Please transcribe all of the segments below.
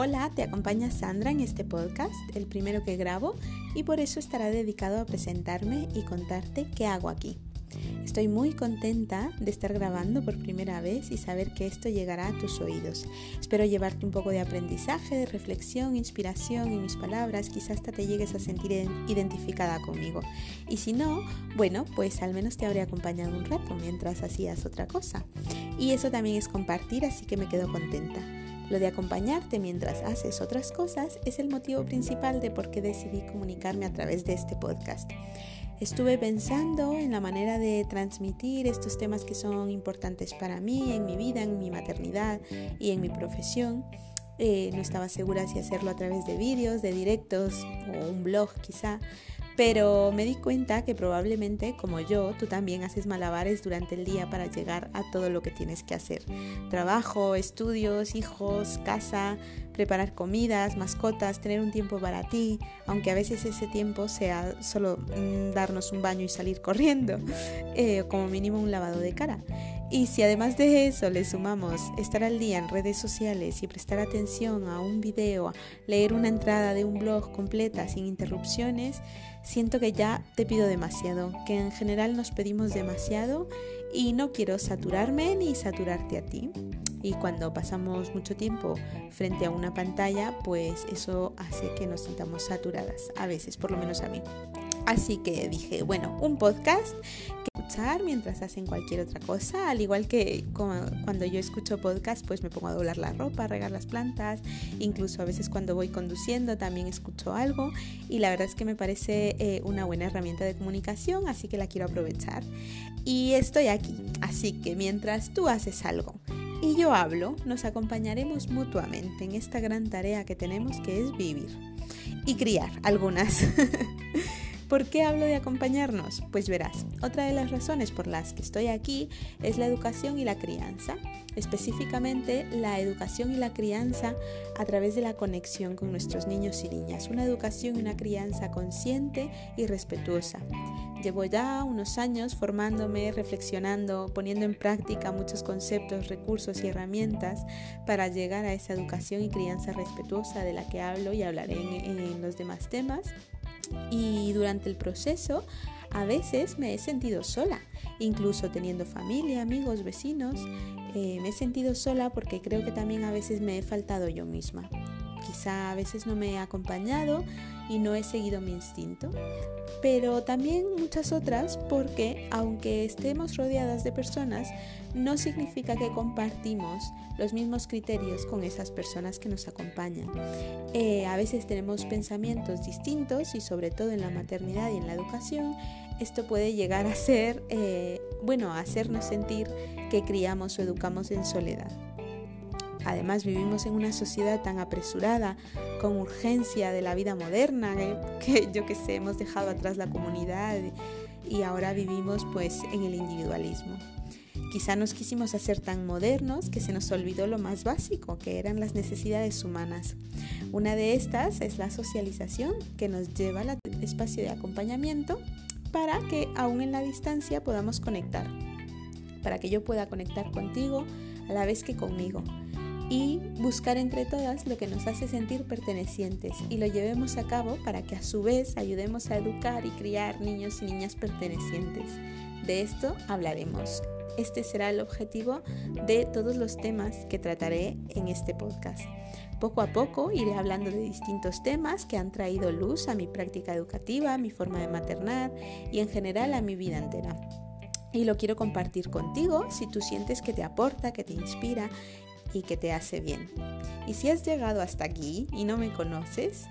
Hola, te acompaña Sandra en este podcast, el primero que grabo, y por eso estará dedicado a presentarme y contarte qué hago aquí. Estoy muy contenta de estar grabando por primera vez y saber que esto llegará a tus oídos. Espero llevarte un poco de aprendizaje, de reflexión, inspiración en mis palabras, quizás hasta te llegues a sentir identificada conmigo. Y si no, bueno, pues al menos te habré acompañado un rato mientras hacías otra cosa. Y eso también es compartir, así que me quedo contenta. Lo de acompañarte mientras haces otras cosas es el motivo principal de por qué decidí comunicarme a través de este podcast. Estuve pensando en la manera de transmitir estos temas que son importantes para mí, en mi vida, en mi maternidad y en mi profesión. Eh, no estaba segura si hacerlo a través de vídeos, de directos o un blog quizá, pero me di cuenta que probablemente, como yo, tú también haces malabares durante el día para llegar a todo lo que tienes que hacer. Trabajo, estudios, hijos, casa, preparar comidas, mascotas, tener un tiempo para ti, aunque a veces ese tiempo sea solo mm, darnos un baño y salir corriendo, eh, como mínimo un lavado de cara. Y si además de eso le sumamos estar al día en redes sociales y prestar atención a un video, leer una entrada de un blog completa sin interrupciones, siento que ya te pido demasiado, que en general nos pedimos demasiado y no quiero saturarme ni saturarte a ti. Y cuando pasamos mucho tiempo frente a una pantalla, pues eso hace que nos sintamos saturadas, a veces, por lo menos a mí. Así que dije, bueno, un podcast que escuchar mientras hacen cualquier otra cosa, al igual que cuando yo escucho podcast, pues me pongo a doblar la ropa, a regar las plantas, incluso a veces cuando voy conduciendo también escucho algo y la verdad es que me parece eh, una buena herramienta de comunicación, así que la quiero aprovechar. Y estoy aquí, así que mientras tú haces algo y yo hablo, nos acompañaremos mutuamente en esta gran tarea que tenemos que es vivir y criar algunas. ¿Por qué hablo de acompañarnos? Pues verás, otra de las razones por las que estoy aquí es la educación y la crianza, específicamente la educación y la crianza a través de la conexión con nuestros niños y niñas, una educación y una crianza consciente y respetuosa. Llevo ya unos años formándome, reflexionando, poniendo en práctica muchos conceptos, recursos y herramientas para llegar a esa educación y crianza respetuosa de la que hablo y hablaré en, los demás temas y durante el proceso a veces me he sentido sola, incluso teniendo familia, amigos, vecinos. Eh, me he sentido sola porque creo que también a veces me he faltado yo misma. Quizá a veces no me he acompañado y no he seguido mi instinto, pero también muchas otras porque aunque estemos rodeadas de personas, no significa que compartimos los mismos criterios con esas personas que nos acompañan. Eh, a veces tenemos pensamientos distintos y sobre todo en la maternidad y en la educación, esto puede llegar a ser, eh, bueno, a hacernos sentir que criamos o educamos en soledad. Además vivimos en una sociedad tan apresurada, con urgencia de la vida moderna, que, yo que sé, hemos dejado atrás la comunidad y ahora vivimos pues en el individualismo. Quizá nos quisimos hacer tan modernos que se nos olvidó lo más básico, que eran las necesidades humanas. Una de estas es la socialización, que nos lleva al espacio de acompañamiento para que aún en la distancia podamos conectar, para que yo pueda conectar contigo a la vez que conmigo y buscar entre todas lo que nos hace sentir pertenecientes y lo llevemos a cabo para que a su vez ayudemos a educar y criar niños y niñas pertenecientes. De esto hablaremos. Este será el objetivo de todos los temas que trataré en este podcast. Poco a poco iré hablando de distintos temas que han traído luz a mi práctica educativa, mi forma de maternar y en general a mi vida entera y lo quiero compartir contigo si tú sientes que te aporta, que te inspira y que te hace bien. Y si has llegado hasta aquí y no me conoces,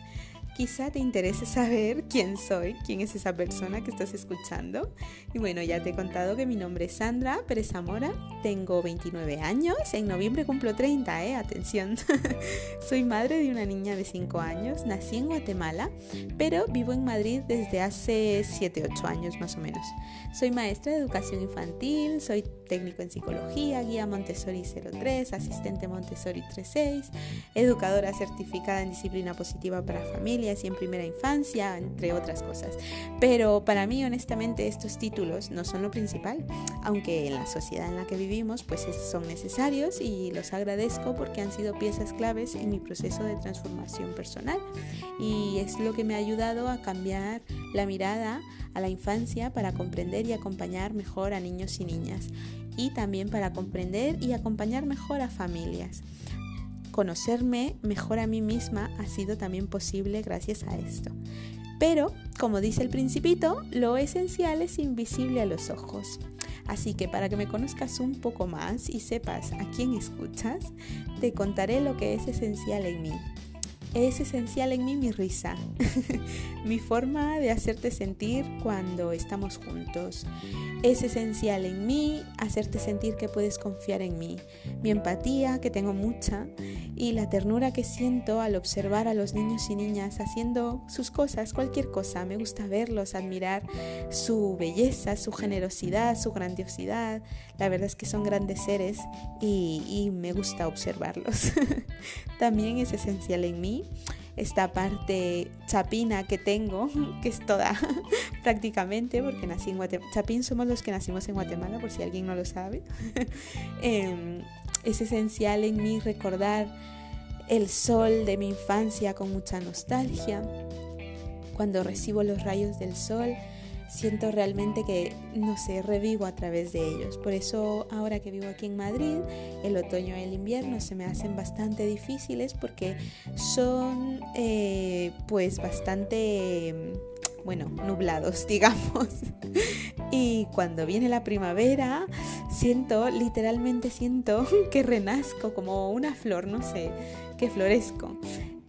Quizá te interese saber quién soy, quién es esa persona que estás escuchando. Y bueno, ya te he contado que mi nombre es Sandra Pérez Zamora, tengo 29 años, en noviembre cumplo 30, ¿eh? Atención. Soy madre de una niña de 5 años, nací en Guatemala, pero vivo en Madrid desde hace 7, 8 años más o menos. Soy maestra de educación infantil, soy técnico en psicología, guía Montessori 03, asistente Montessori 36, educadora certificada en disciplina positiva para familias y en primera infancia, entre otras cosas. Pero para mí, honestamente, estos títulos no son lo principal, aunque en la sociedad en la que vivimos, pues son necesarios y los agradezco porque han sido piezas claves en mi proceso de transformación personal y es lo que me ha ayudado a cambiar la mirada a la infancia para comprender y acompañar mejor a niños y niñas y también para comprender y acompañar mejor a familias. Conocerme mejor a mí misma ha sido también posible gracias a esto. Pero, como dice el principito, lo esencial es invisible a los ojos. Así que para que me conozcas un poco más y sepas a quién escuchas, te contaré lo que es esencial en mí. Es esencial en mí mi risa, mi forma de hacerte sentir cuando estamos juntos. Es esencial en mí hacerte sentir que puedes confiar en mí, mi empatía, que tengo mucha, y la ternura que siento al observar a los niños y niñas haciendo sus cosas, cualquier cosa. Me gusta verlos, admirar su belleza, su generosidad, su grandiosidad. La verdad es que son grandes seres y, y me gusta observarlos. También es esencial en mí esta parte chapina que tengo, que es toda prácticamente, porque nací en Guatemala. Chapín somos los que nacimos en Guatemala, por si alguien no lo sabe. Em, es esencial en mí recordar el sol de mi infancia con mucha nostalgia. Cuando recibo los rayos del sol, siento realmente que, no sé, revivo a través de ellos. Por eso ahora que vivo aquí en Madrid, el otoño y el invierno se me hacen bastante difíciles porque son eh, pues bastante bueno, nublados, digamos. Y cuando viene la primavera, siento, literalmente siento que renazco como una flor, no sé, que florezco.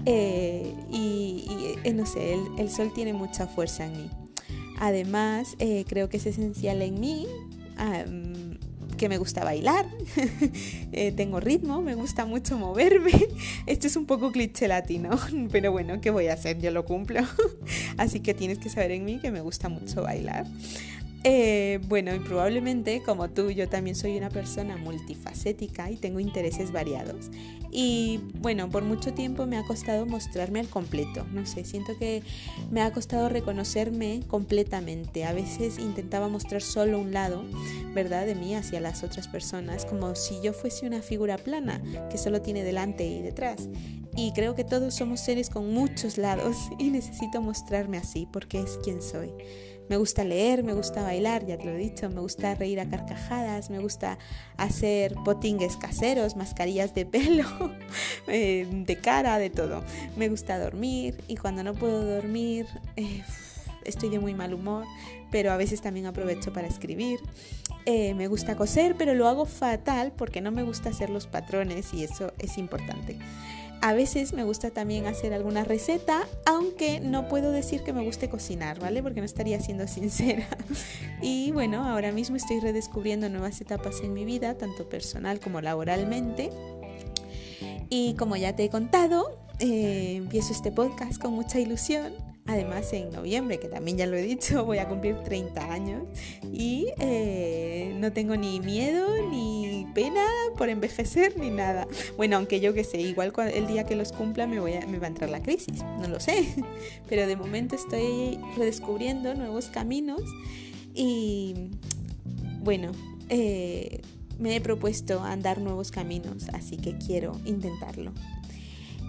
Eh, y, eh, no sé, el sol tiene mucha fuerza en mí. Además, eh, creo que es esencial en mí que me gusta bailar, eh, tengo ritmo, me gusta mucho moverme. Esto es un poco cliché latino, pero bueno, ¿qué voy a hacer? Yo lo cumplo. Así que tienes que saber en mí que me gusta mucho bailar. Eh, bueno, y probablemente como tú, yo también soy una persona multifacética y tengo intereses variados. Y bueno, por mucho tiempo me ha costado mostrarme al completo. No sé, siento que me ha costado reconocerme completamente. A veces intentaba mostrar solo un lado, ¿verdad? De mí hacia las otras personas, como si yo fuese una figura plana que solo tiene delante y detrás. Y creo que todos somos seres con muchos lados y necesito mostrarme así porque es quien soy. Me gusta leer, me gusta bailar, ya te lo he dicho, me gusta reír a carcajadas, me gusta hacer potingues caseros, mascarillas de pelo, eh, de cara, de todo. Me gusta dormir y cuando no puedo dormir eh, estoy de muy mal humor, pero a veces también aprovecho para escribir. Eh, me gusta coser, pero lo hago fatal porque no me gusta hacer los patrones y eso es importante. A veces me gusta también hacer alguna receta, aunque no puedo decir que me guste cocinar, ¿vale? Porque no estaría siendo sincera. Y bueno, ahora mismo estoy redescubriendo nuevas etapas en mi vida, tanto personal como laboralmente. Y como ya te he contado, eh, empiezo este podcast con mucha ilusión Además, en noviembre, que también ya lo he dicho, voy a cumplir 30 años y eh, no tengo ni miedo ni pena por envejecer ni nada. Bueno, aunque yo que sé, igual el día que los cumpla me, voy a, me va a entrar la crisis, no lo sé. Pero de momento estoy redescubriendo nuevos caminos y bueno, eh, me he propuesto andar nuevos caminos, así que quiero intentarlo.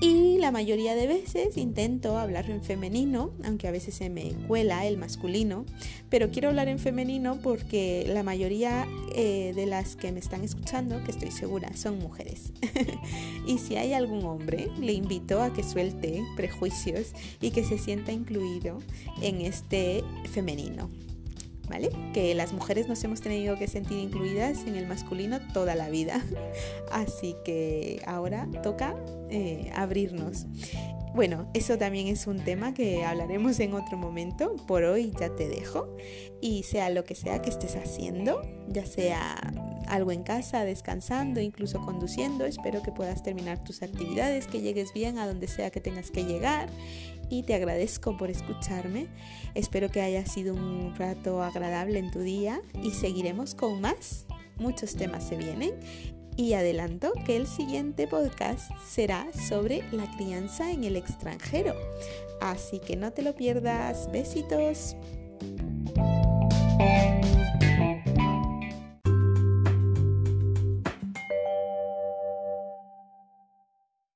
Y la mayoría de veces intento hablar en femenino, aunque a veces se me cuela el masculino, pero quiero hablar en femenino porque la mayoría eh, de las que me están escuchando, que estoy segura, son mujeres. y si hay algún hombre, le invito a que suelte prejuicios y que se sienta incluido en este femenino. ¿Vale? Que las mujeres nos hemos tenido que sentir incluidas en el masculino toda la vida. Así que ahora toca eh, abrirnos. Bueno, eso también es un tema que hablaremos en otro momento. Por hoy ya te dejo. Y sea lo que sea que estés haciendo, ya sea algo en casa, descansando, incluso conduciendo, espero que puedas terminar tus actividades, que llegues bien a donde sea que tengas que llegar y te agradezco por escucharme. Espero que haya sido un rato agradable en tu día y seguiremos con más. muchos temas se vienen y adelanto que el siguiente podcast será sobre la crianza en el extranjero. Así que no te lo pierdas. Besitos.